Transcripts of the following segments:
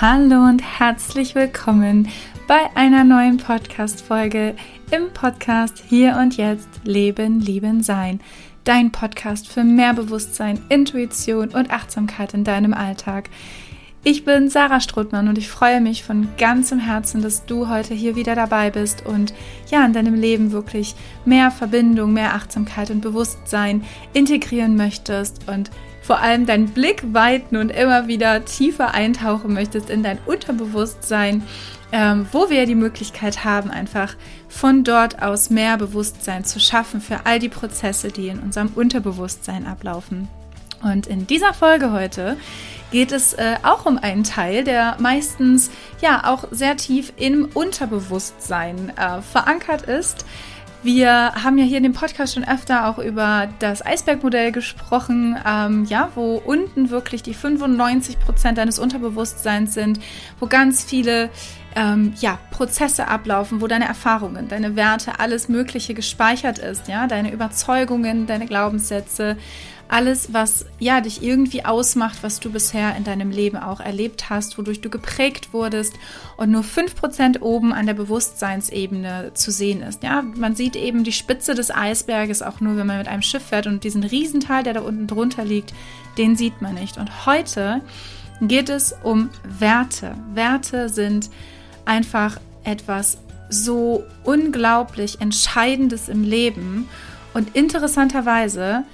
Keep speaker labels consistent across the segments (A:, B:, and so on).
A: Hallo und herzlich willkommen bei einer neuen Podcast-Folge im Podcast Hier und Jetzt Leben, Lieben, Sein. Dein Podcast für mehr Bewusstsein, Intuition und Achtsamkeit in deinem Alltag. Ich bin Sarah Strothmann und ich freue mich von ganzem Herzen, dass du heute hier wieder dabei bist und ja, in deinem Leben wirklich mehr Verbindung, mehr Achtsamkeit und Bewusstsein integrieren möchtest und vor allem deinen Blick weiten und immer wieder tiefer eintauchen möchtest in dein Unterbewusstsein, ähm, wo wir die Möglichkeit haben, einfach von dort aus mehr Bewusstsein zu schaffen für all die Prozesse, die in unserem Unterbewusstsein ablaufen. Und in dieser Folge heute geht es äh, auch um einen Teil, der meistens ja auch sehr tief im Unterbewusstsein äh, verankert ist. Wir haben ja hier in dem Podcast schon öfter auch über das Eisbergmodell gesprochen, ähm, ja, wo unten wirklich die 95 Prozent deines Unterbewusstseins sind, wo ganz viele ähm, ja, Prozesse ablaufen, wo deine Erfahrungen, deine Werte, alles Mögliche gespeichert ist, ja, deine Überzeugungen, deine Glaubenssätze, alles, was ja dich irgendwie ausmacht, was du bisher in deinem Leben auch erlebt hast, wodurch du geprägt wurdest und nur 5% oben an der Bewusstseinsebene zu sehen ist. Ja, man sieht eben die Spitze des Eisberges auch nur, wenn man mit einem Schiff fährt und diesen Riesenteil, der da unten drunter liegt, den sieht man nicht. Und heute geht es um Werte. Werte sind einfach etwas so unglaublich Entscheidendes im Leben und interessanterweise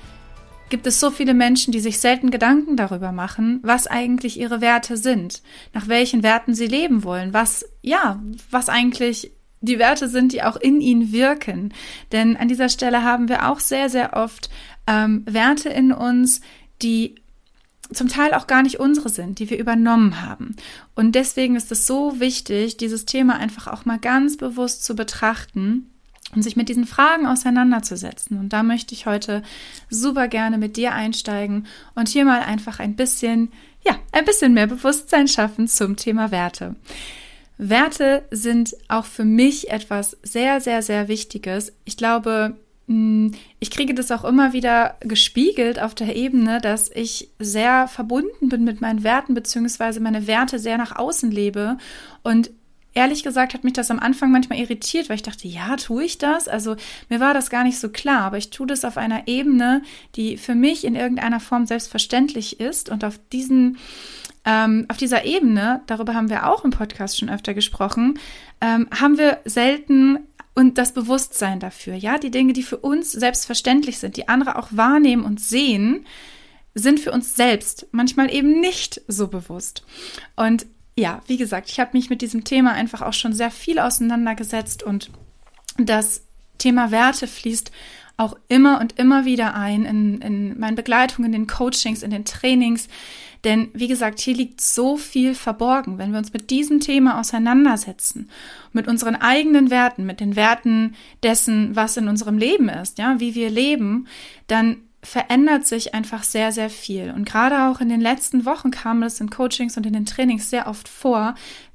A: gibt es so viele Menschen, die sich selten Gedanken darüber machen, was eigentlich ihre Werte sind, nach welchen Werten sie leben wollen, was, ja, was eigentlich die Werte sind, die auch in ihnen wirken. Denn an dieser Stelle haben wir auch sehr, sehr oft ähm, Werte in uns, die zum Teil auch gar nicht unsere sind, die wir übernommen haben. Und deswegen ist es so wichtig, dieses Thema einfach auch mal ganz bewusst zu betrachten und sich mit diesen Fragen auseinanderzusetzen. Und da möchte ich heute super gerne mit dir einsteigen und hier mal einfach ein bisschen, ja, ein bisschen mehr Bewusstsein schaffen zum Thema Werte. Werte sind auch für mich etwas sehr, sehr, sehr Wichtiges. Ich glaube, hm, ich kriege das auch immer wieder gespiegelt auf der Ebene, dass ich sehr verbunden bin mit meinen Werten, beziehungsweise meine Werte sehr nach außen lebe und ehrlich gesagt hat mich das am Anfang manchmal irritiert, weil ich dachte, ja, tue ich das? Also mir war das gar nicht so klar, aber ich tue das auf einer Ebene, die für mich in irgendeiner Form selbstverständlich ist und auf diesen ähm, auf dieser Ebene, darüber haben wir auch im Podcast schon öfter gesprochen, ähm, haben wir selten und das Bewusstsein dafür, ja, die Dinge, die für uns selbstverständlich sind, die andere auch wahrnehmen und sehen, sind für uns selbst manchmal eben nicht so bewusst. Und ja, wie gesagt, ich habe mich mit diesem Thema einfach auch schon sehr viel auseinandergesetzt und das Thema Werte fließt auch immer und immer wieder ein in, in meinen Begleitungen, in den Coachings, in den Trainings. Denn wie gesagt, hier liegt so viel verborgen. Wenn wir uns mit diesem Thema auseinandersetzen, mit unseren eigenen Werten, mit den Werten dessen, was in unserem Leben ist, ja, wie wir leben, dann verändert sich einfach sehr, sehr viel. Und gerade auch in den letzten Wochen kam es in Coachings und in den Trainings sehr oft vor,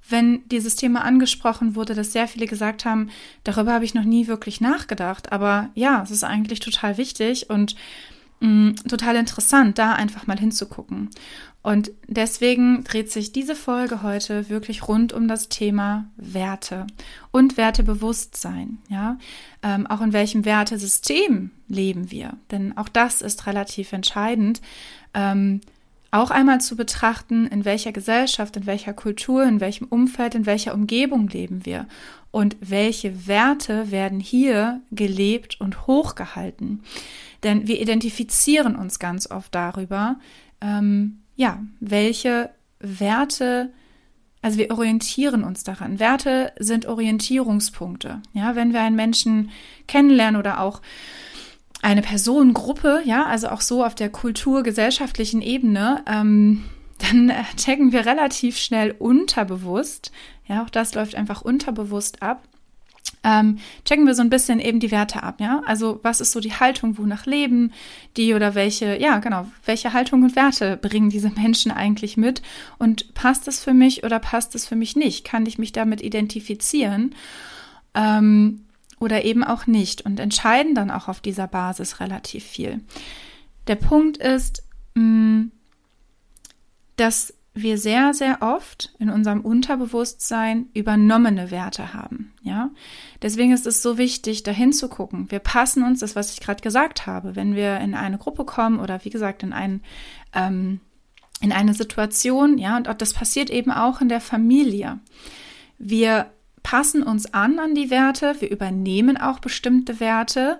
A: wenn dieses Thema angesprochen wurde, dass sehr viele gesagt haben, darüber habe ich noch nie wirklich nachgedacht. Aber ja, es ist eigentlich total wichtig und mh, mm, total interessant, da einfach mal hinzugucken. Und deswegen dreht sich diese Folge heute wirklich rund um das Thema Werte und Wertebewusstsein. Ja, ähm, auch in welchem Wertesystem leben wir? Denn auch das ist relativ entscheidend. Ähm, auch einmal zu betrachten, in welcher Gesellschaft, in welcher Kultur, in welchem Umfeld, in welcher Umgebung leben wir und welche Werte werden hier gelebt und hochgehalten. Denn wir identifizieren uns ganz oft darüber, ähm, ja, welche Werte, also wir orientieren uns daran. Werte sind Orientierungspunkte. Ja, wenn wir einen Menschen kennenlernen oder auch eine Personengruppe, ja, also auch so auf der kulturgesellschaftlichen Ebene, ähm, dann checken wir relativ schnell unterbewusst, ja, auch das läuft einfach unterbewusst ab, ähm, checken wir so ein bisschen eben die Werte ab, ja. Also was ist so die Haltung, wonach leben die oder welche, ja genau, welche Haltung und Werte bringen diese Menschen eigentlich mit und passt es für mich oder passt es für mich nicht? Kann ich mich damit identifizieren ähm, oder eben auch nicht und entscheiden dann auch auf dieser Basis relativ viel. Der Punkt ist, mm, dass wir sehr, sehr oft in unserem Unterbewusstsein übernommene Werte haben. Ja, deswegen ist es so wichtig, dahin zu gucken. Wir passen uns das, was ich gerade gesagt habe, wenn wir in eine Gruppe kommen oder wie gesagt in einen ähm, in eine Situation, ja, und das passiert eben auch in der Familie. Wir passen uns an an die Werte, wir übernehmen auch bestimmte Werte,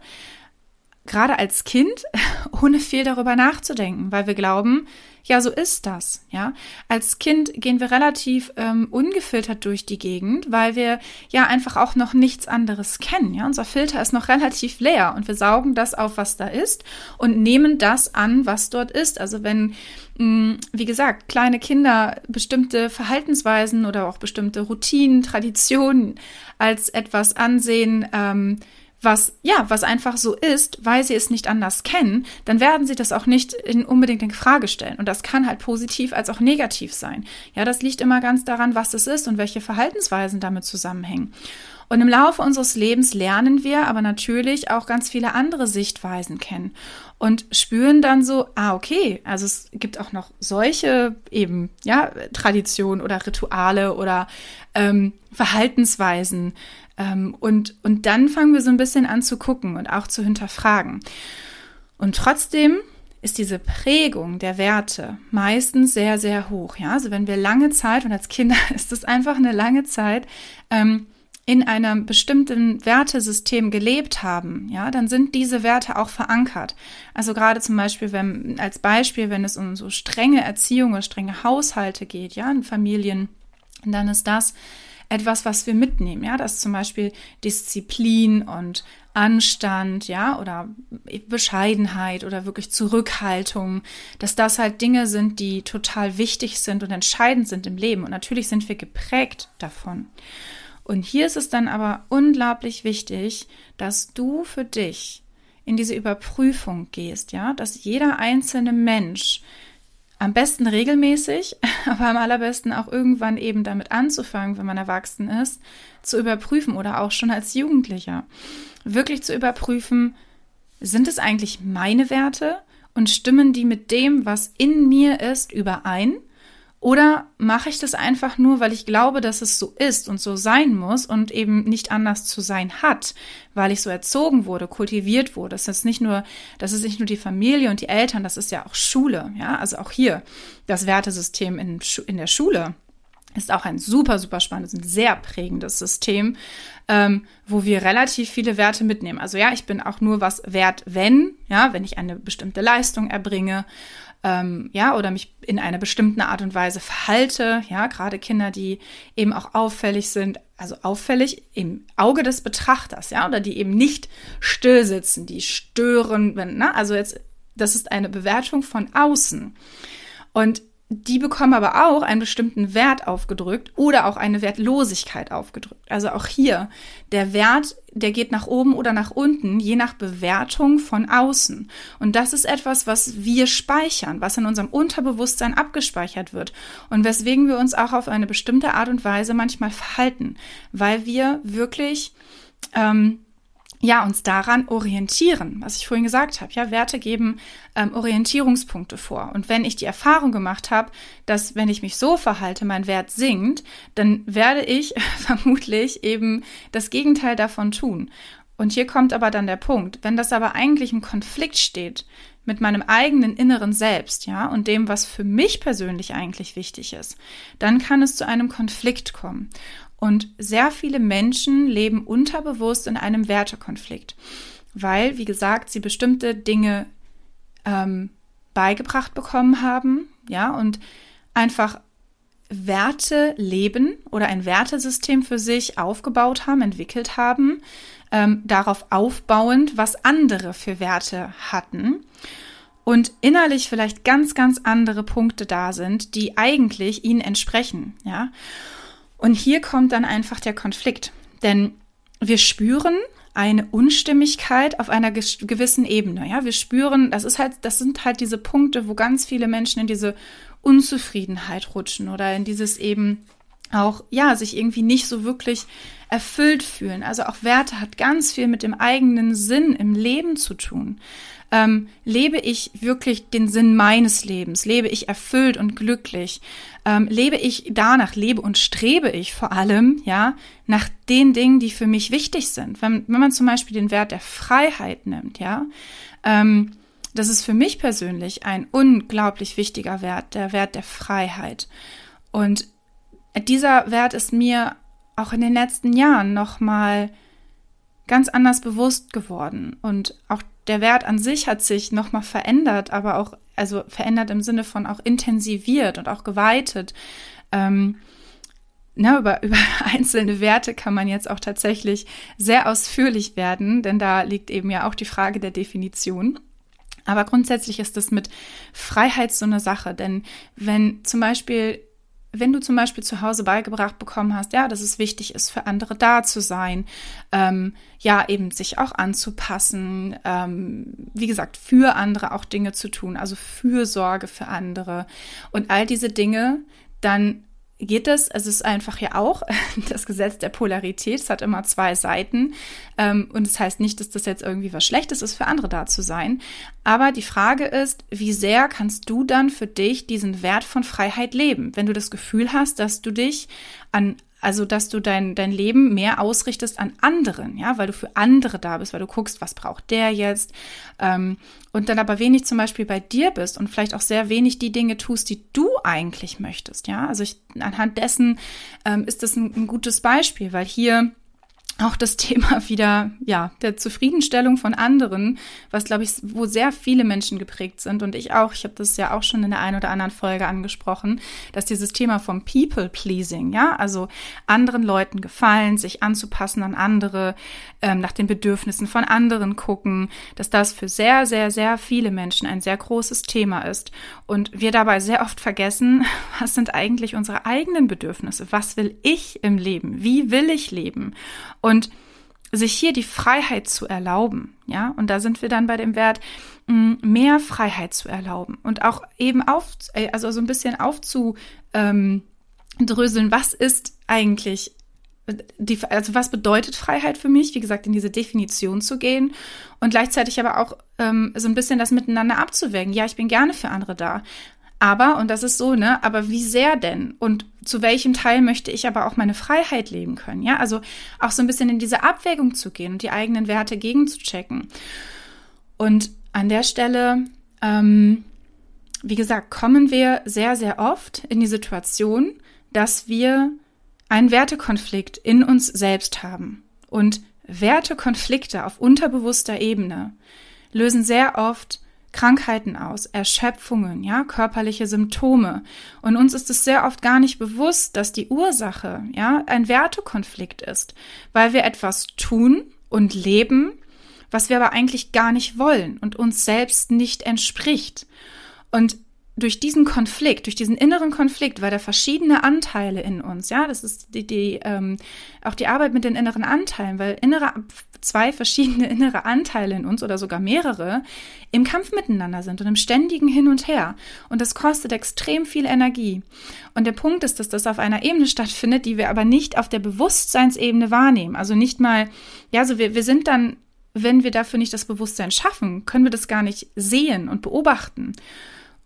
A: gerade als Kind, ohne viel darüber nachzudenken, weil wir glauben, ja, so ist das, ja. Als Kind gehen wir relativ ähm, ungefiltert durch die Gegend, weil wir ja einfach auch noch nichts anderes kennen, ja. Unser Filter ist noch relativ leer und wir saugen das auf, was da ist und nehmen das an, was dort ist. Also wenn, mm, wie gesagt, kleine Kinder bestimmte Verhaltensweisen oder auch bestimmte Routinen, Traditionen als etwas ansehen, ähm, was, ja, was einfach so ist, weil sie es nicht anders kennen, dann werden sie das auch nicht in unbedingt in Frage stellen. Und das kann halt positiv als auch negativ sein. Ja, das liegt immer ganz daran, was es ist und welche Verhaltensweisen damit zusammenhängen. Und im Laufe unseres Lebens lernen wir aber natürlich auch ganz viele andere Sichtweisen kennen und spüren dann so, ah, okay, also es gibt auch noch solche eben, ja, Traditionen oder Rituale oder ähm, Verhaltensweisen, ähm, und, und dann fangen wir so ein bisschen an zu gucken und auch zu hinterfragen. Und trotzdem ist diese Prägung der Werte meistens sehr, sehr hoch. Ja, also wenn wir lange Zeit, und als Kinder ist es einfach eine lange Zeit, ähm, in einem bestimmten Wertesystem gelebt haben, ja, dann sind diese Werte auch verankert. Also gerade zum Beispiel, wenn, als Beispiel, wenn es um so strenge Erziehung oder strenge Haushalte geht, ja, in Familien, dann ist das etwas, was wir mitnehmen, ja, dass zum Beispiel Disziplin und Anstand, ja, oder Bescheidenheit oder wirklich Zurückhaltung, dass das halt Dinge sind, die total wichtig sind und entscheidend sind im Leben. Und natürlich sind wir geprägt davon. Und hier ist es dann aber unglaublich wichtig, dass du für dich in diese Überprüfung gehst, ja, dass jeder einzelne Mensch am besten regelmäßig, aber am allerbesten auch irgendwann eben damit anzufangen, wenn man erwachsen ist, zu überprüfen oder auch schon als Jugendlicher. Wirklich zu überprüfen, sind es eigentlich meine Werte und stimmen die mit dem, was in mir ist, überein? Oder mache ich das einfach nur, weil ich glaube, dass es so ist und so sein muss und eben nicht anders zu sein hat, weil ich so erzogen wurde, kultiviert wurde. Das ist nicht nur, das ist nicht nur die Familie und die Eltern, das ist ja auch Schule, ja, also auch hier das Wertesystem in, in der Schule ist auch ein super, super spannendes, ein sehr prägendes System, ähm, wo wir relativ viele Werte mitnehmen. Also ja, ich bin auch nur was wert, wenn, ja, wenn ich eine bestimmte Leistung erbringe ähm, ja, oder mich in einer bestimmten Art und Weise verhalte, ja, gerade Kinder, die eben auch auffällig sind, also auffällig im Auge des Betrachters, ja, oder die eben nicht still sitzen, die stören, wenn, ne, also jetzt, das ist eine Bewertung von außen. Und die bekommen aber auch einen bestimmten Wert aufgedrückt oder auch eine Wertlosigkeit aufgedrückt. Also auch hier, der Wert, der geht nach oben oder nach unten, je nach Bewertung von außen. Und das ist etwas, was wir speichern, was in unserem Unterbewusstsein abgespeichert wird und weswegen wir uns auch auf eine bestimmte Art und Weise manchmal verhalten, weil wir wirklich ähm, ja, uns daran orientieren, was ich vorhin gesagt habe. Ja, Werte geben ähm, Orientierungspunkte vor. Und wenn ich die Erfahrung gemacht habe, dass wenn ich mich so verhalte, mein Wert sinkt, dann werde ich vermutlich eben das Gegenteil davon tun. Und hier kommt aber dann der Punkt, wenn das aber eigentlich im Konflikt steht mit meinem eigenen inneren Selbst, ja, und dem, was für mich persönlich eigentlich wichtig ist, dann kann es zu einem Konflikt kommen. Und sehr viele Menschen leben unterbewusst in einem Wertekonflikt, weil, wie gesagt, sie bestimmte Dinge ähm, beigebracht bekommen haben, ja, und einfach Werte leben oder ein Wertesystem für sich aufgebaut haben, entwickelt haben, ähm, darauf aufbauend, was andere für Werte hatten und innerlich vielleicht ganz, ganz andere Punkte da sind, die eigentlich ihnen entsprechen, ja. Und hier kommt dann einfach der Konflikt. Denn wir spüren eine Unstimmigkeit auf einer gewissen Ebene. Ja, wir spüren, das ist halt, das sind halt diese Punkte, wo ganz viele Menschen in diese Unzufriedenheit rutschen oder in dieses eben auch, ja, sich irgendwie nicht so wirklich erfüllt fühlen. Also auch Werte hat ganz viel mit dem eigenen Sinn im Leben zu tun. Ähm, lebe ich wirklich den Sinn meines Lebens? Lebe ich erfüllt und glücklich? Ähm, lebe ich danach, lebe und strebe ich vor allem, ja, nach den Dingen, die für mich wichtig sind? Wenn, wenn man zum Beispiel den Wert der Freiheit nimmt, ja, ähm, das ist für mich persönlich ein unglaublich wichtiger Wert, der Wert der Freiheit. Und dieser Wert ist mir auch in den letzten Jahren nochmal ganz anders bewusst geworden. Und auch der Wert an sich hat sich nochmal verändert, aber auch, also verändert im Sinne von auch intensiviert und auch geweitet. Ähm, na, ne, über, über einzelne Werte kann man jetzt auch tatsächlich sehr ausführlich werden, denn da liegt eben ja auch die Frage der Definition. Aber grundsätzlich ist das mit Freiheit so eine Sache, denn wenn zum Beispiel wenn du zum Beispiel zu Hause beigebracht bekommen hast, ja, dass es wichtig ist, für andere da zu sein, ähm, ja, eben sich auch anzupassen, ähm, wie gesagt, für andere auch Dinge zu tun, also Fürsorge für andere und all diese Dinge, dann geht es, es ist einfach ja auch das Gesetz der Polarität, es hat immer zwei Seiten. Ähm, und es das heißt nicht, dass das jetzt irgendwie was Schlechtes ist, für andere da zu sein, aber die Frage ist, wie sehr kannst du dann für dich diesen Wert von Freiheit leben, wenn du das Gefühl hast, dass du dich an also, dass du dein, dein Leben mehr ausrichtest an anderen, ja, weil du für andere da bist, weil du guckst, was braucht der jetzt, ähm, und dann aber wenig zum Beispiel bei dir bist und vielleicht auch sehr wenig die Dinge tust, die du eigentlich möchtest, ja. Also ich, anhand dessen ähm, ist das ein, ein gutes Beispiel, weil hier auch das Thema wieder, ja, der Zufriedenstellung von anderen, was glaube ich, wo sehr viele Menschen geprägt sind und ich auch, ich habe das ja auch schon in der einen oder anderen Folge angesprochen, dass dieses Thema vom People Pleasing, ja, also anderen Leuten gefallen, sich anzupassen an andere, ähm, nach den Bedürfnissen von anderen gucken, dass das für sehr, sehr, sehr viele Menschen ein sehr großes Thema ist und wir dabei sehr oft vergessen, was sind eigentlich unsere eigenen Bedürfnisse? Was will ich im Leben? Wie will ich leben? Sich hier die Freiheit zu erlauben, ja, und da sind wir dann bei dem Wert, mm, mehr Freiheit zu erlauben und auch eben auf, äh, also so ein bisschen aufzudröseln, was ist eigentlich die, also was bedeutet Freiheit für mich? Wie gesagt, in diese Definition zu gehen und gleichzeitig aber auch ähm, so ein bisschen das miteinander abzuwägen. Ja, ich bin gerne für andere da. Aber, und das ist so, ne, aber wie sehr denn? Und zu welchem Teil möchte ich aber auch meine Freiheit leben können? Ja, also auch so ein bisschen in diese Abwägung zu gehen und die eigenen Werte gegenzuchecken. Und an der Stelle, ähm, wie gesagt, kommen wir sehr, sehr oft in die Situation, dass wir einen Wertekonflikt in uns selbst haben. Und Wertekonflikte auf unterbewusster Ebene lösen sehr oft Krankheiten aus, Erschöpfungen, ja, körperliche Symptome. Und uns ist es sehr oft gar nicht bewusst, dass die Ursache, ja, ein Wertekonflikt ist, weil wir etwas tun und leben, was wir aber eigentlich gar nicht wollen und uns selbst nicht entspricht. Und durch diesen Konflikt, durch diesen inneren Konflikt, weil da verschiedene Anteile in uns, ja, das ist die, die ähm, auch die Arbeit mit den inneren Anteilen, weil innere zwei verschiedene innere Anteile in uns oder sogar mehrere im Kampf miteinander sind und im ständigen Hin und Her. Und das kostet extrem viel Energie. Und der Punkt ist, dass das auf einer Ebene stattfindet, die wir aber nicht auf der Bewusstseinsebene wahrnehmen. Also nicht mal, ja, so wir, wir sind dann, wenn wir dafür nicht das Bewusstsein schaffen, können wir das gar nicht sehen und beobachten.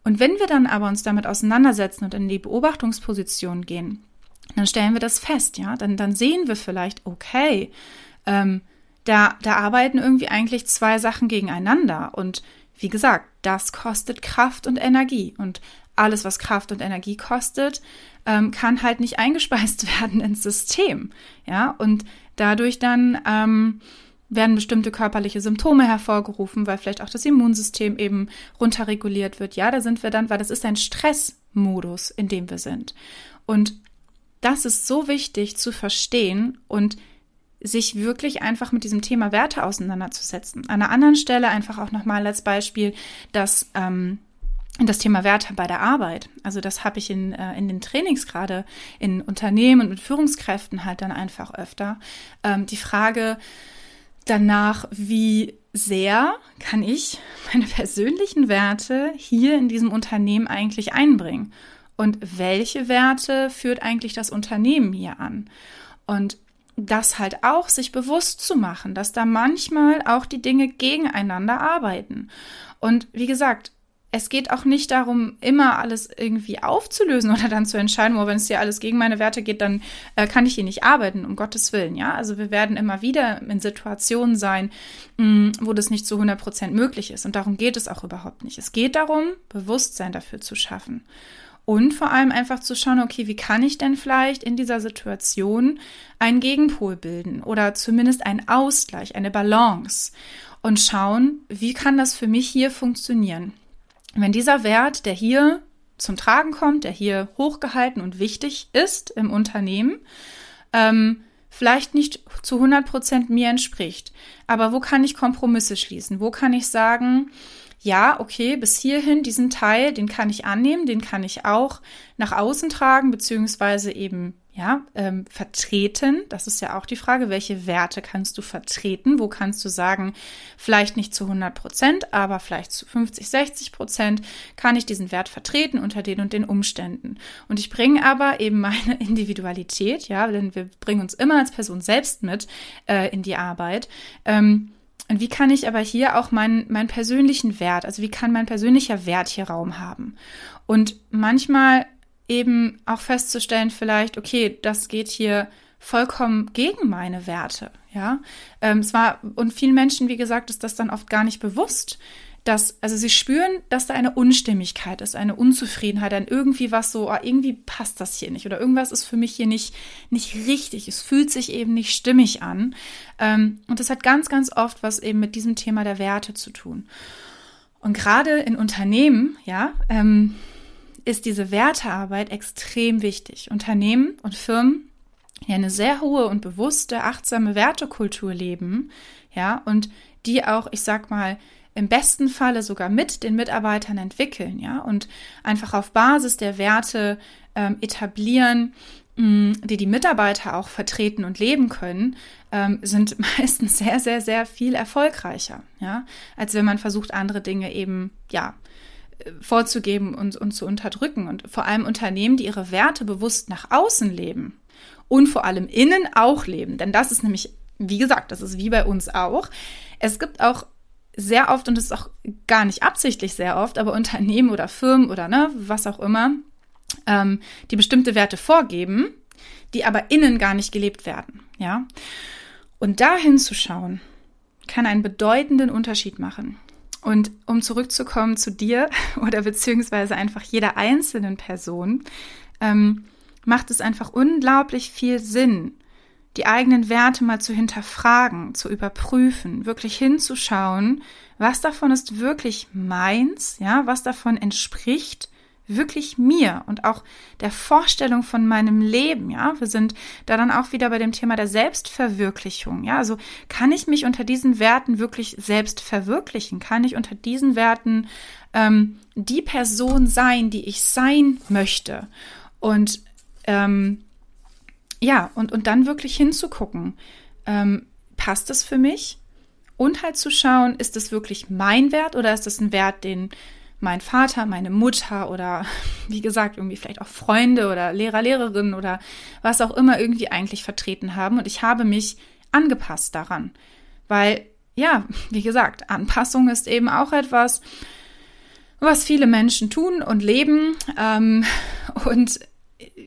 A: Und wenn wir dann aber uns damit auseinandersetzen und in die Beobachtungsposition gehen, dann stellen wir das fest, ja, dann, dann sehen wir vielleicht, okay, ähm, da, da arbeiten irgendwie eigentlich zwei Sachen gegeneinander. Und wie gesagt, das kostet Kraft und Energie. Und alles, was Kraft und Energie kostet, ähm, kann halt nicht eingespeist werden ins System. Ja, und dadurch dann ähm, werden bestimmte körperliche Symptome hervorgerufen, weil vielleicht auch das Immunsystem eben runterreguliert wird. Ja, da sind wir dann, weil das ist ein Stressmodus, in dem wir sind. Und das ist so wichtig zu verstehen und sich wirklich einfach mit diesem Thema Werte auseinanderzusetzen. An einer anderen Stelle einfach auch nochmal als Beispiel, dass ähm, das Thema Werte bei der Arbeit. Also das habe ich in, äh, in den Trainings gerade in Unternehmen und mit Führungskräften halt dann einfach öfter. Ähm, die Frage danach, wie sehr kann ich meine persönlichen Werte hier in diesem Unternehmen eigentlich einbringen? Und welche Werte führt eigentlich das Unternehmen hier an? Und das halt auch sich bewusst zu machen, dass da manchmal auch die Dinge gegeneinander arbeiten. Und wie gesagt, es geht auch nicht darum, immer alles irgendwie aufzulösen oder dann zu entscheiden, wo wenn es dir alles gegen meine Werte geht, dann äh, kann ich hier nicht arbeiten, um Gottes Willen, ja. Also wir werden immer wieder in Situationen sein, mh, mm, wo das nicht zu 100 Prozent möglich ist. Und darum geht es auch überhaupt nicht. Es geht darum, Bewusstsein dafür zu schaffen. Und vor allem einfach zu schauen, okay, wie kann ich denn vielleicht in dieser Situation einen Gegenpol bilden oder zumindest einen Ausgleich, eine Balance und schauen, wie kann das für mich hier funktionieren. Wenn dieser Wert, der hier zum Tragen kommt, der hier hochgehalten und wichtig ist im Unternehmen, ähm, vielleicht nicht zu 100 Prozent mir entspricht. Aber wo kann ich Kompromisse schließen? Wo kann ich sagen, ja, okay, bis hierhin, diesen Teil, den kann ich annehmen, den kann ich auch nach außen tragen, beziehungsweise eben ja, ähm, vertreten. Das ist ja auch die Frage, welche Werte kannst du vertreten? Wo kannst du sagen, vielleicht nicht zu 100 Prozent, aber vielleicht zu 50, 60 Prozent kann ich diesen Wert vertreten unter den und den Umständen. Und ich bringe aber eben meine Individualität, ja, denn wir bringen uns immer als Person selbst mit äh, in die Arbeit. Ähm, und wie kann ich aber hier auch meinen, meinen persönlichen Wert, also wie kann mein persönlicher Wert hier Raum haben? Und manchmal eben auch festzustellen, vielleicht, okay, das geht hier vollkommen gegen meine Werte, ja. Ähm, es war, und vielen Menschen, wie gesagt, ist das dann oft gar nicht bewusst, dass, also sie spüren, dass da eine Unstimmigkeit ist, eine Unzufriedenheit, ein irgendwie was so, oh, irgendwie passt das hier nicht oder irgendwas ist für mich hier nicht, nicht richtig. Es fühlt sich eben nicht stimmig an. Ähm, und das hat ganz, ganz oft was eben mit diesem Thema der Werte zu tun. Und gerade in Unternehmen, ja, ähm, ist diese Wertearbeit extrem wichtig. Unternehmen und Firmen, die eine sehr hohe und bewusste, achtsame Wertekultur leben, ja, und die auch, ich sag mal, im besten Falle sogar mit den Mitarbeitern entwickeln, ja, und einfach auf Basis der Werte ähm, etablieren, mh, mm, die die Mitarbeiter auch vertreten und leben können, ähm, sind meistens sehr, sehr, sehr viel erfolgreicher, ja, als wenn man versucht, andere Dinge eben, ja, vorzugeben und, und zu unterdrücken. Und vor allem Unternehmen, die ihre Werte bewusst nach außen leben und vor allem innen auch leben. Denn das ist nämlich, wie gesagt, das ist wie bei uns auch. Es gibt auch sehr oft, und das ist auch gar nicht absichtlich sehr oft, aber Unternehmen oder Firmen oder ne, was auch immer, ähm, die bestimmte Werte vorgeben, die aber innen gar nicht gelebt werden. Ja. Und da hinzuschauen, kann einen bedeutenden Unterschied machen. Und um zurückzukommen zu dir oder beziehungsweise einfach jeder einzelnen Person, ähm, macht es einfach unglaublich viel Sinn, die eigenen Werte mal zu hinterfragen, zu überprüfen, wirklich hinzuschauen, was davon ist wirklich meins, ja, was davon entspricht wirklich mir und auch der Vorstellung von meinem Leben, ja. Wir sind da dann auch wieder bei dem Thema der Selbstverwirklichung, ja. Also kann ich mich unter diesen Werten wirklich selbst verwirklichen? Kann ich unter diesen Werten ähm, die Person sein, die ich sein möchte? Und ähm, ja, und, und dann wirklich hinzugucken, ähm, passt es für mich? Und halt zu schauen, ist es wirklich mein Wert oder ist es ein Wert, den mein Vater, meine Mutter oder wie gesagt, irgendwie vielleicht auch Freunde oder Lehrer, Lehrerinnen oder was auch immer irgendwie eigentlich vertreten haben. Und ich habe mich angepasst daran. Weil, ja, wie gesagt, Anpassung ist eben auch etwas, was viele Menschen tun und leben. Ähm, und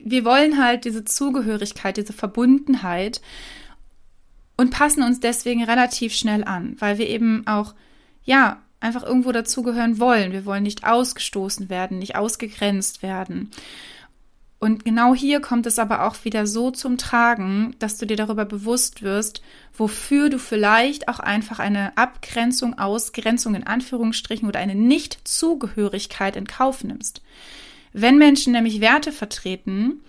A: wir wollen halt diese Zugehörigkeit, diese Verbundenheit und passen uns deswegen relativ schnell an, weil wir eben auch, ja, einfach irgendwo dazugehören wollen. Wir wollen nicht ausgestoßen werden, nicht ausgegrenzt werden. Und genau hier kommt es aber auch wieder so zum Tragen, dass du dir darüber bewusst wirst, wofür du vielleicht auch einfach eine Abgrenzung, Ausgrenzung in Anführungsstrichen oder eine Nicht-Zugehörigkeit in Kauf nimmst. Wenn Menschen nämlich Werte vertreten,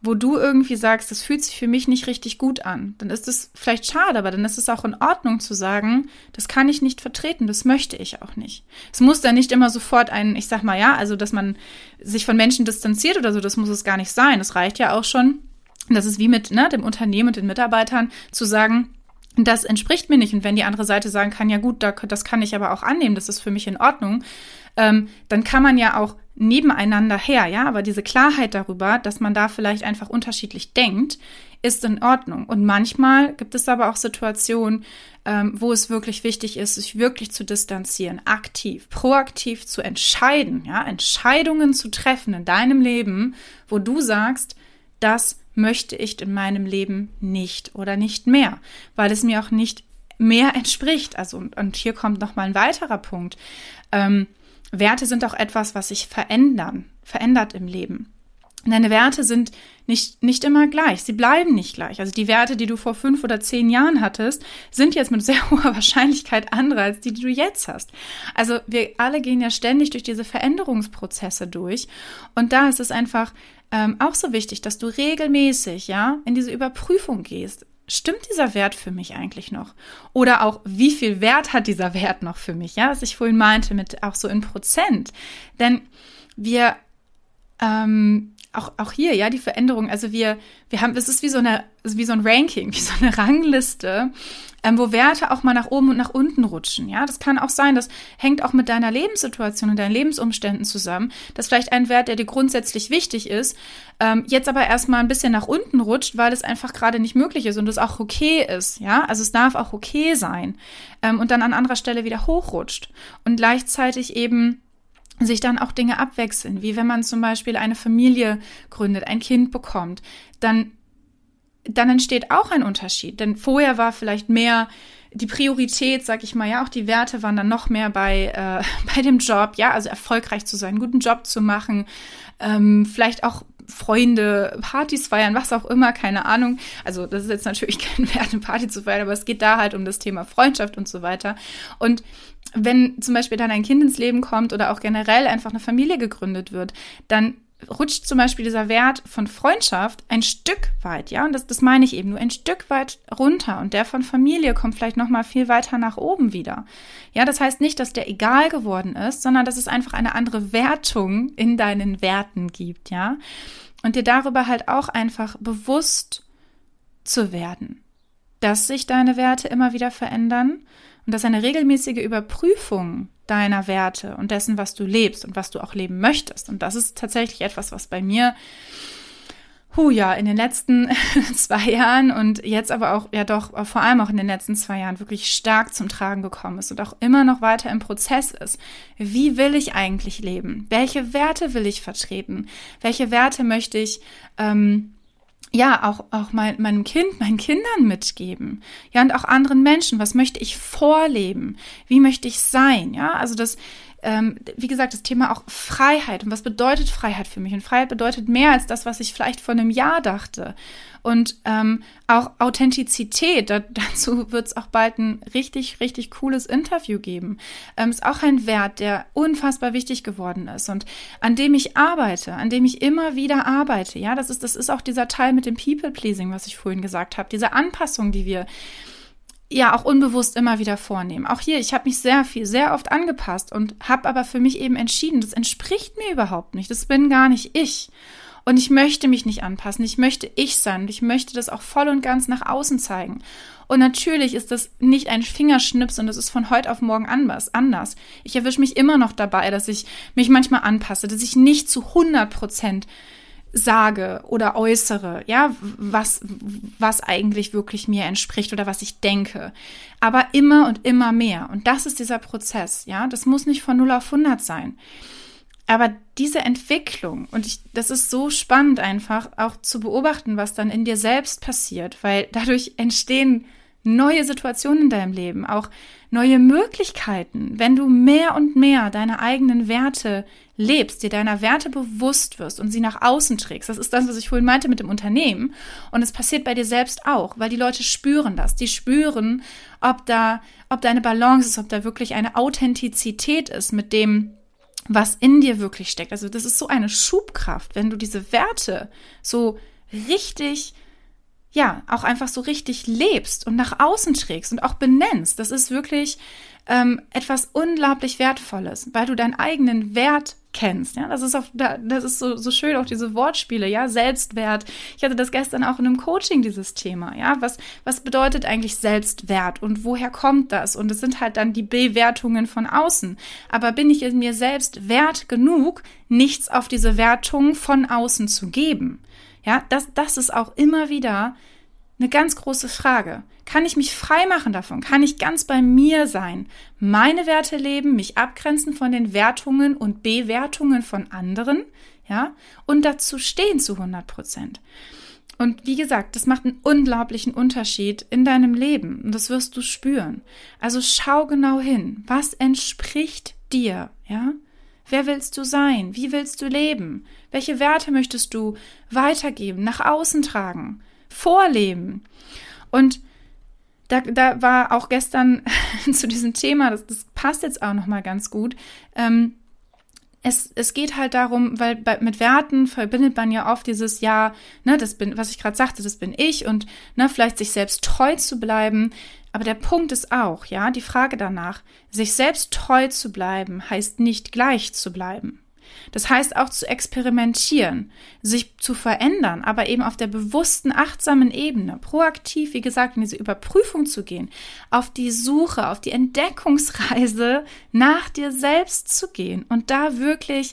A: wo du irgendwie sagst, das fühlt sich für mich nicht richtig gut an, dann ist es vielleicht schade, aber dann ist es auch in Ordnung zu sagen, das kann ich nicht vertreten, das möchte ich auch nicht. Es muss dann nicht immer sofort ein, ich sag mal ja, also dass man sich von Menschen distanziert oder so, das muss es gar nicht sein. Es reicht ja auch schon, das ist wie mit ne, dem Unternehmen und den Mitarbeitern zu sagen, das entspricht mir nicht. Und wenn die andere Seite sagen kann, ja gut, das kann ich aber auch annehmen, das ist für mich in Ordnung, ähm, dann kann man ja auch nebeneinander her, ja. Aber diese Klarheit darüber, dass man da vielleicht einfach unterschiedlich denkt, ist in Ordnung. Und manchmal gibt es aber auch Situationen, ähm, wo es wirklich wichtig ist, sich wirklich zu distanzieren, aktiv, proaktiv zu entscheiden, ja, Entscheidungen zu treffen in deinem Leben, wo du sagst, das möchte ich in meinem Leben nicht oder nicht mehr, weil es mir auch nicht mehr entspricht. Also, und, und hier kommt noch mal ein weiterer Punkt. Ähm, Werte sind auch etwas, was sich verändern, verändert im Leben. Deine Werte sind nicht, nicht immer gleich. Sie bleiben nicht gleich. Also die Werte, die du vor fünf oder zehn Jahren hattest, sind jetzt mit sehr hoher Wahrscheinlichkeit andere als die, die du jetzt hast. Also wir alle gehen ja ständig durch diese Veränderungsprozesse durch. Und da ist es einfach ähm, auch so wichtig, dass du regelmäßig, ja, in diese Überprüfung gehst. Stimmt dieser Wert für mich eigentlich noch? Oder auch, wie viel Wert hat dieser Wert noch für mich? Ja, was ich vorhin meinte, mit auch so in Prozent. Denn wir, ähm, auch, auch hier, ja, die Veränderung, also wir, wir haben, es ist wie so eine, wie so ein Ranking, wie so eine Rangliste, ähm, wo Werte auch mal nach oben und nach unten rutschen, ja. Das kann auch sein, das hängt auch mit deiner Lebenssituation und deinen Lebensumständen zusammen, dass vielleicht ein Wert, der dir grundsätzlich wichtig ist, ähm, jetzt aber erstmal ein bisschen nach unten rutscht, weil es einfach gerade nicht möglich ist und es auch okay ist, ja. Also es darf auch okay sein ähm, und dann an anderer Stelle wieder hochrutscht und gleichzeitig eben sich dann auch Dinge abwechseln, wie wenn man zum Beispiel eine Familie gründet, ein Kind bekommt, dann, dann entsteht auch ein Unterschied. Denn vorher war vielleicht mehr die Priorität, sag ich mal, ja, auch die Werte waren dann noch mehr bei, äh, bei dem Job, ja, also erfolgreich zu sein, einen guten Job zu machen, ähm, vielleicht auch Freunde, Partys feiern, was auch immer, keine Ahnung. Also das ist jetzt natürlich kein Wert, eine Party zu feiern, aber es geht da halt um das Thema Freundschaft und so weiter. Und wenn zum Beispiel dann ein Kind ins Leben kommt oder auch generell einfach eine Familie gegründet wird, dann rutscht zum Beispiel dieser Wert von Freundschaft ein Stück weit, ja, und das, das meine ich eben nur ein Stück weit runter und der von Familie kommt vielleicht noch mal viel weiter nach oben wieder. Ja, das heißt nicht, dass der egal geworden ist, sondern dass es einfach eine andere Wertung in deinen Werten gibt, ja, und dir darüber halt auch einfach bewusst zu werden, dass sich deine Werte immer wieder verändern und dass eine regelmäßige Überprüfung deiner Werte und dessen, was du lebst und was du auch leben möchtest. Und das ist tatsächlich etwas, was bei mir, hu ja, in den letzten zwei Jahren und jetzt aber auch, ja doch, vor allem auch in den letzten zwei Jahren wirklich stark zum Tragen gekommen ist und auch immer noch weiter im Prozess ist. Wie will ich eigentlich leben? Welche Werte will ich vertreten? Welche Werte möchte ich ähm, ja, auch, auch mein, meinem Kind, meinen Kindern mitgeben. Ja, und auch anderen Menschen. Was möchte ich vorleben? Wie möchte ich sein? Ja, also das, ähm, wie gesagt, das Thema auch Freiheit. Und was bedeutet Freiheit für mich? Und Freiheit bedeutet mehr als das, was ich vielleicht vor einem Jahr dachte. Und ähm, auch Authentizität, da, dazu wird es auch bald ein richtig, richtig cooles Interview geben. Ähm, ist auch ein Wert, der unfassbar wichtig geworden ist und an dem ich arbeite, an dem ich immer wieder arbeite. Ja, das ist, das ist auch dieser Teil mit dem People-Pleasing, was ich vorhin gesagt habe. Diese Anpassung, die wir ja auch unbewusst immer wieder vornehmen. Auch hier, ich habe mich sehr viel, sehr oft angepasst und habe aber für mich eben entschieden, das entspricht mir überhaupt nicht. Das bin gar nicht ich. Und ich möchte mich nicht anpassen. Ich möchte ich sein. Und ich möchte das auch voll und ganz nach außen zeigen. Und natürlich ist das nicht ein Fingerschnips und es ist von heute auf morgen anders. anders. Ich erwische mich immer noch dabei, dass ich mich manchmal anpasse, dass ich nicht zu 100 Prozent sage oder äußere, ja, was, was eigentlich wirklich mir entspricht oder was ich denke. Aber immer und immer mehr. Und das ist dieser Prozess, ja. Das muss nicht von 0 auf 100 sein. Aber diese Entwicklung, und ich, das ist so spannend einfach auch zu beobachten, was dann in dir selbst passiert, weil dadurch entstehen neue Situationen in deinem Leben, auch neue Möglichkeiten, wenn du mehr und mehr deine eigenen Werte lebst, dir deiner Werte bewusst wirst und sie nach außen trägst. Das ist das, was ich vorhin meinte mit dem Unternehmen. Und es passiert bei dir selbst auch, weil die Leute spüren das. Die spüren, ob da, ob da Balance ist, ob da wirklich eine Authentizität ist mit dem, was in dir wirklich steckt. Also das ist so eine Schubkraft, wenn du diese Werte so richtig ja, auch einfach so richtig lebst und nach außen trägst und auch benennst. Das ist wirklich ähm, etwas unglaublich Wertvolles, weil du deinen eigenen Wert kennst. Ja, das ist auch, das ist so, so schön, auch diese Wortspiele, ja, Selbstwert. Ich hatte das gestern auch in einem Coaching, dieses Thema, ja. Was, was bedeutet eigentlich Selbstwert und woher kommt das? Und es sind halt dann die Bewertungen von außen. Aber bin ich in mir selbst wert genug, nichts auf diese Wertung von außen zu geben? Ja, das, das ist auch immer wieder eine ganz große Frage. Kann ich mich frei machen davon? Kann ich ganz bei mir sein? Meine Werte leben, mich abgrenzen von den Wertungen und Bewertungen von anderen, ja? Und dazu stehen zu 100 Prozent. Und wie gesagt, das macht einen unglaublichen Unterschied in deinem Leben und das wirst du spüren. Also schau genau hin. Was entspricht dir, ja? Wer willst du sein? Wie willst du leben? Welche Werte möchtest du weitergeben, nach außen tragen? vorleben. Und da, da war auch gestern zu diesem Thema, das, das passt jetzt auch nochmal ganz gut. Ähm, es, es geht halt darum, weil bei, mit Werten verbindet man ja oft dieses Ja, ne, das bin, was ich gerade sagte, das bin ich und ne, vielleicht sich selbst treu zu bleiben. Aber der Punkt ist auch, ja, die Frage danach, sich selbst treu zu bleiben, heißt nicht gleich zu bleiben. Das heißt auch zu experimentieren, sich zu verändern, aber eben auf der bewussten, achtsamen Ebene, proaktiv, wie gesagt, in diese Überprüfung zu gehen, auf die Suche, auf die Entdeckungsreise nach dir selbst zu gehen und da wirklich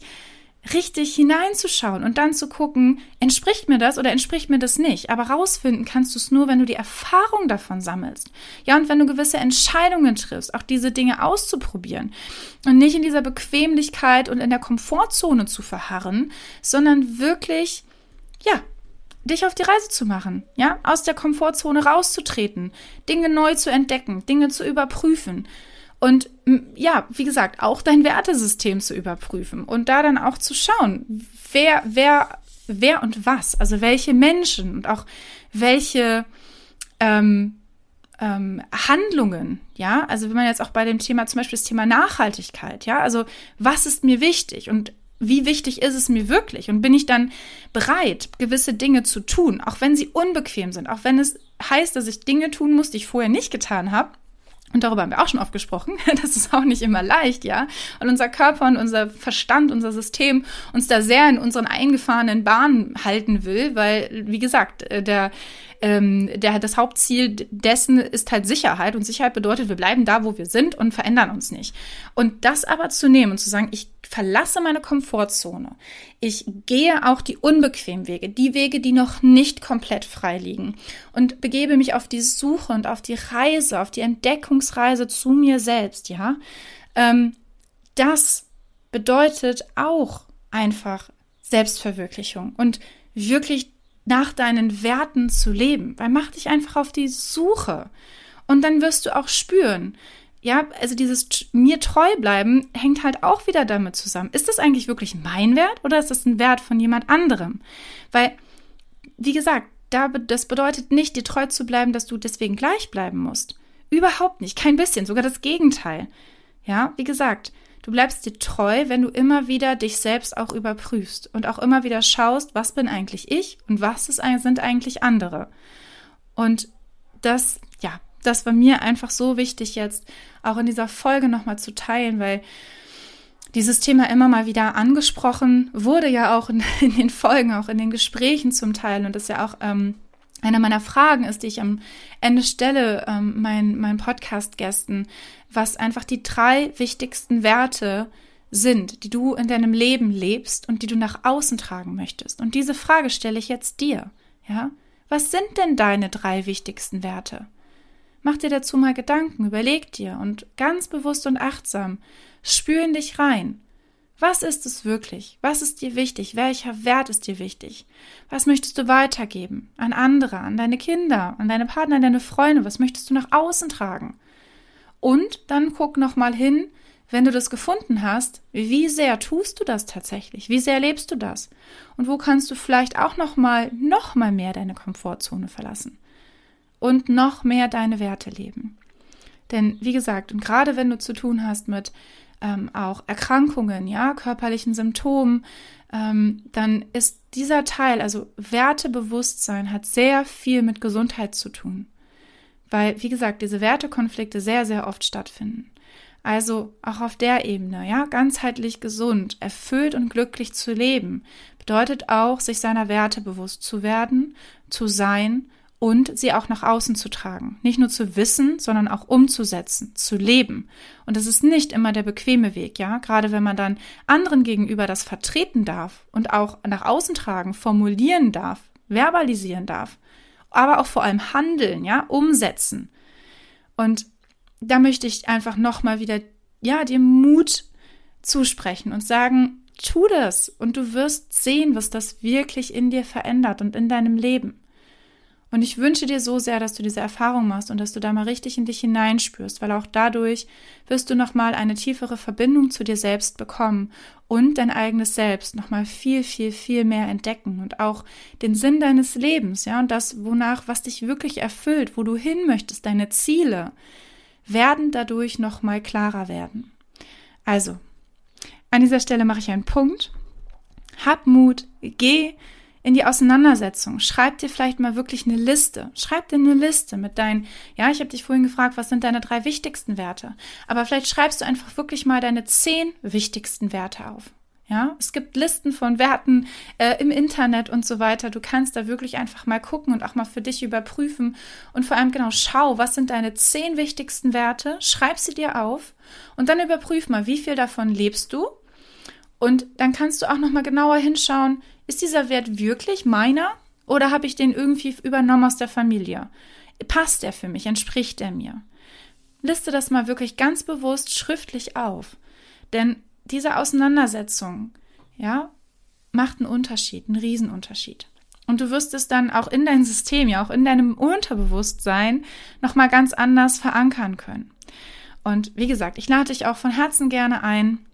A: richtig hineinzuschauen und dann zu gucken, entspricht mir das oder entspricht mir das nicht. Aber rausfinden kannst du es nur, wenn du die Erfahrung davon sammelst. Ja, und wenn du gewisse Entscheidungen triffst, auch diese Dinge auszuprobieren und nicht in dieser Bequemlichkeit und in der Komfortzone zu verharren, sondern wirklich, ja, dich auf die Reise zu machen, ja, aus der Komfortzone rauszutreten, Dinge neu zu entdecken, Dinge zu überprüfen und ja, wie gesagt, auch dein Wertesystem zu überprüfen und da dann auch zu schauen, wer, wer, wer und was, also welche Menschen und auch welche ähm, ähm, Handlungen, ja, also wenn man jetzt auch bei dem Thema, zum Beispiel das Thema Nachhaltigkeit, ja, also was ist mir wichtig und wie wichtig ist es mir wirklich? Und bin ich dann bereit, gewisse Dinge zu tun, auch wenn sie unbequem sind, auch wenn es heißt, dass ich Dinge tun muss, die ich vorher nicht getan habe, und darüber haben wir auch schon oft gesprochen. Das ist auch nicht immer leicht, ja. Und unser Körper und unser Verstand, unser System uns da sehr in unseren eingefahrenen Bahnen halten will, weil, wie gesagt, äh, der, ähm, der, das Hauptziel dessen ist halt Sicherheit. Und Sicherheit bedeutet, wir bleiben da, wo wir sind und verändern uns nicht. Und das aber zu nehmen und zu sagen, ich verlasse meine Komfortzone. Ich gehe auch die unbequemen Wege, die Wege, die noch nicht komplett frei liegen und begebe mich auf die Suche und auf die Reise, auf die Entdeckungsreise zu mir selbst, ja. Ähm, das bedeutet auch einfach Selbstverwirklichung und wirklich nach deinen Werten zu leben, weil mach dich einfach auf die Suche und dann wirst du auch spüren, ja, also dieses mir treu bleiben hängt halt auch wieder damit zusammen. Ist das eigentlich wirklich mein Wert oder ist das ein Wert von jemand anderem? Weil, wie gesagt, da, das bedeutet nicht, dir treu zu bleiben, dass du deswegen gleich bleiben musst. Überhaupt nicht, kein bisschen, sogar das Gegenteil. Ja, wie gesagt, du bleibst dir treu, wenn du immer wieder dich selbst auch überprüfst und auch immer wieder schaust, was bin eigentlich ich und was sind eigentlich andere. Und das, das war mir einfach so wichtig jetzt auch in dieser Folge nochmal zu teilen, weil dieses Thema immer mal wieder angesprochen wurde ja auch in, in, den Folgen, auch in den Gesprächen zum Teil und das ja auch ähm, eine meiner Fragen ist, die ich am Ende stelle, ähm, meinen mein Podcast-Gästen, was einfach die drei wichtigsten Werte sind, die du in deinem Leben lebst und die du nach außen tragen möchtest. Und diese Frage stelle ich jetzt dir. Ja, was sind denn deine drei wichtigsten Werte? Mach dir dazu mal Gedanken, überleg dir und ganz bewusst und achtsam spür in dich rein. Was ist es wirklich? Was ist dir wichtig? Welcher Wert ist dir wichtig? Was möchtest du weitergeben? An andere, an deine Kinder, an deine Partner, an deine Freunde? Was möchtest du nach außen tragen? Und dann guck nochmal hin, wenn du das gefunden hast, wie sehr tust du das tatsächlich? Wie sehr lebst du das? Und wo kannst du vielleicht auch nochmal, nochmal mehr deine Komfortzone verlassen? Und noch mehr deine Werte leben. Denn wie gesagt, und gerade wenn du zu tun hast mit ähm, auch Erkrankungen, ja, körperlichen Symptomen, ähm, dann ist dieser Teil, also Wertebewusstsein, hat sehr viel mit Gesundheit zu tun. Weil, wie gesagt, diese Wertekonflikte sehr, sehr oft stattfinden. Also auch auf der Ebene, ja, ganzheitlich gesund, erfüllt und glücklich zu leben, bedeutet auch, sich seiner Werte bewusst zu werden, zu sein und sie auch nach außen zu tragen. Nicht nur zu wissen, sondern auch umzusetzen, zu leben. Und das ist nicht immer der bequeme Weg, ja. Gerade wenn man dann anderen gegenüber das vertreten darf und auch nach außen tragen, formulieren darf, verbalisieren darf, aber auch vor allem handeln, ja, umsetzen. Und da möchte ich einfach nochmal wieder, ja, dir Mut zusprechen und sagen, tu das und du wirst sehen, was das wirklich in dir verändert und in deinem Leben. Und ich wünsche dir so sehr, dass du diese Erfahrung machst und dass du da mal richtig in dich hineinspürst, weil auch dadurch wirst du nochmal eine tiefere Verbindung zu dir selbst bekommen und dein eigenes Selbst nochmal viel, viel, viel mehr entdecken und auch den Sinn deines Lebens, ja, und das, wonach, was dich wirklich erfüllt, wo du hin möchtest, deine Ziele, werden dadurch nochmal klarer werden. Also, an dieser Stelle mache ich einen Punkt. Hab Mut, geh in die Auseinandersetzung. Schreib dir vielleicht mal wirklich eine Liste. Schreib dir eine Liste mit deinen, ja, ich habe dich vorhin gefragt, was sind deine drei wichtigsten Werte? Aber vielleicht schreibst du einfach wirklich mal deine zehn wichtigsten Werte auf. Ja, es gibt Listen von Werten äh, im Internet und so weiter. Du kannst da wirklich einfach mal gucken und auch mal für dich überprüfen und vor allem genau schau, was sind deine zehn wichtigsten Werte, schreib sie dir auf und dann überprüf mal, wie viel davon lebst du. Und dann kannst du auch noch mal genauer hinschauen, ist dieser Wert wirklich meiner oder habe ich den irgendwie übernommen aus der Familie? Passt der für mich? Entspricht er mir? Liste das mal wirklich ganz bewusst schriftlich auf. Denn diese Auseinandersetzung, ja, macht einen Unterschied, einen Riesenunterschied. Und du wirst es dann auch in dein System, ja auch in deinem Unterbewusstsein nochmal ganz anders verankern können. Und wie gesagt, ich lade dich auch von Herzen gerne ein,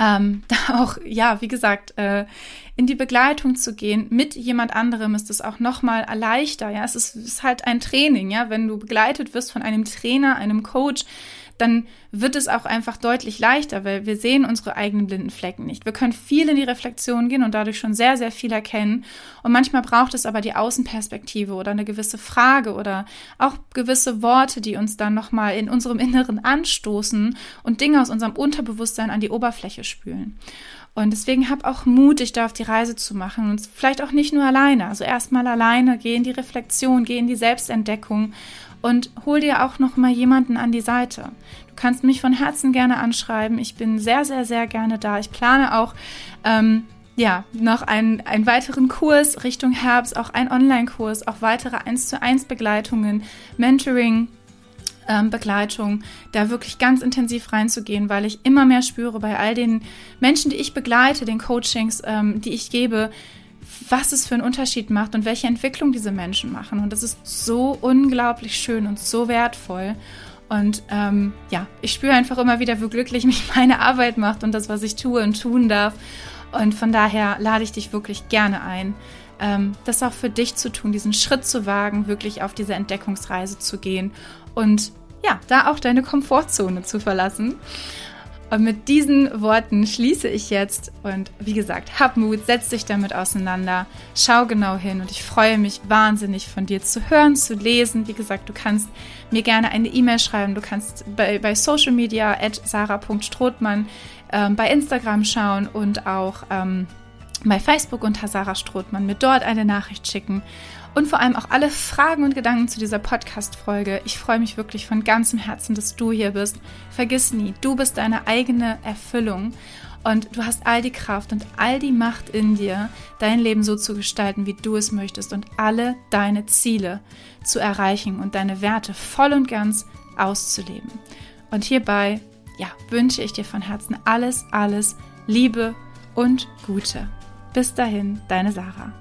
A: ähm, da auch, ja, wie gesagt, äh, in die Begleitung zu gehen mit jemand anderem ist es auch nochmal leichter, ja. Es ist, ist halt ein Training, ja. Wenn du begleitet wirst von einem Trainer, einem Coach, dann wird es auch einfach deutlich leichter, weil wir sehen unsere eigenen blinden Flecken nicht. Wir können viel in die Reflexion gehen und dadurch schon sehr, sehr viel erkennen. Und manchmal braucht es aber die Außenperspektive oder eine gewisse Frage oder auch gewisse Worte, die uns dann nochmal in unserem Inneren anstoßen und Dinge aus unserem Unterbewusstsein an die Oberfläche spülen. Und deswegen hab auch Mut, dich da auf die Reise zu machen und vielleicht auch nicht nur alleine. Also erstmal alleine, geh in die Reflexion, geh in die Selbstentdeckung und hol dir auch noch mal jemanden an die Seite. Du kannst mich von Herzen gerne anschreiben. Ich bin sehr, sehr, sehr gerne da. Ich plane auch ähm, ja, noch einen, einen weiteren Kurs Richtung Herbst, auch ein Online-Kurs, auch weitere 1 zu 1 Begleitungen, Mentoring, ähm, Begleitung, da wirklich ganz intensiv reinzugehen, weil ich immer mehr spüre bei all den Menschen, die ich begleite, den Coachings, ähm, die ich gebe, was es für einen Unterschied macht und welche Entwicklung diese Menschen machen. Und das ist so unglaublich schön und so wertvoll. Und ähm, ja, ich spüre einfach immer wieder, wie glücklich mich meine Arbeit macht und das, was ich tue und tun darf. Und von daher lade ich dich wirklich gerne ein, ähm, das auch für dich zu tun, diesen Schritt zu wagen, wirklich auf diese Entdeckungsreise zu gehen und ja, da auch deine Komfortzone zu verlassen. Und mit diesen Worten schließe ich jetzt. Und wie gesagt, hab Mut, setz dich damit auseinander, schau genau hin. Und ich freue mich wahnsinnig von dir zu hören, zu lesen. Wie gesagt, du kannst mir gerne eine E-Mail schreiben, du kannst bei, bei Social Media at sarah.strothmann ähm, bei Instagram schauen und auch ähm, bei Facebook unter Sarah Strothmann mir dort eine Nachricht schicken und vor allem auch alle Fragen und Gedanken zu dieser Podcast-Folge. Ich freue mich wirklich von ganzem Herzen, dass du hier bist. Vergiss nie, du bist deine eigene Erfüllung und du hast all die Kraft und all die Macht in dir, dein Leben so zu gestalten, wie du es möchtest und alle deine Ziele zu erreichen und deine Werte voll und ganz auszuleben. Und hierbei, ja, wünsche ich dir von Herzen alles, alles Liebe und Gute. Bis dahin, deine Sarah.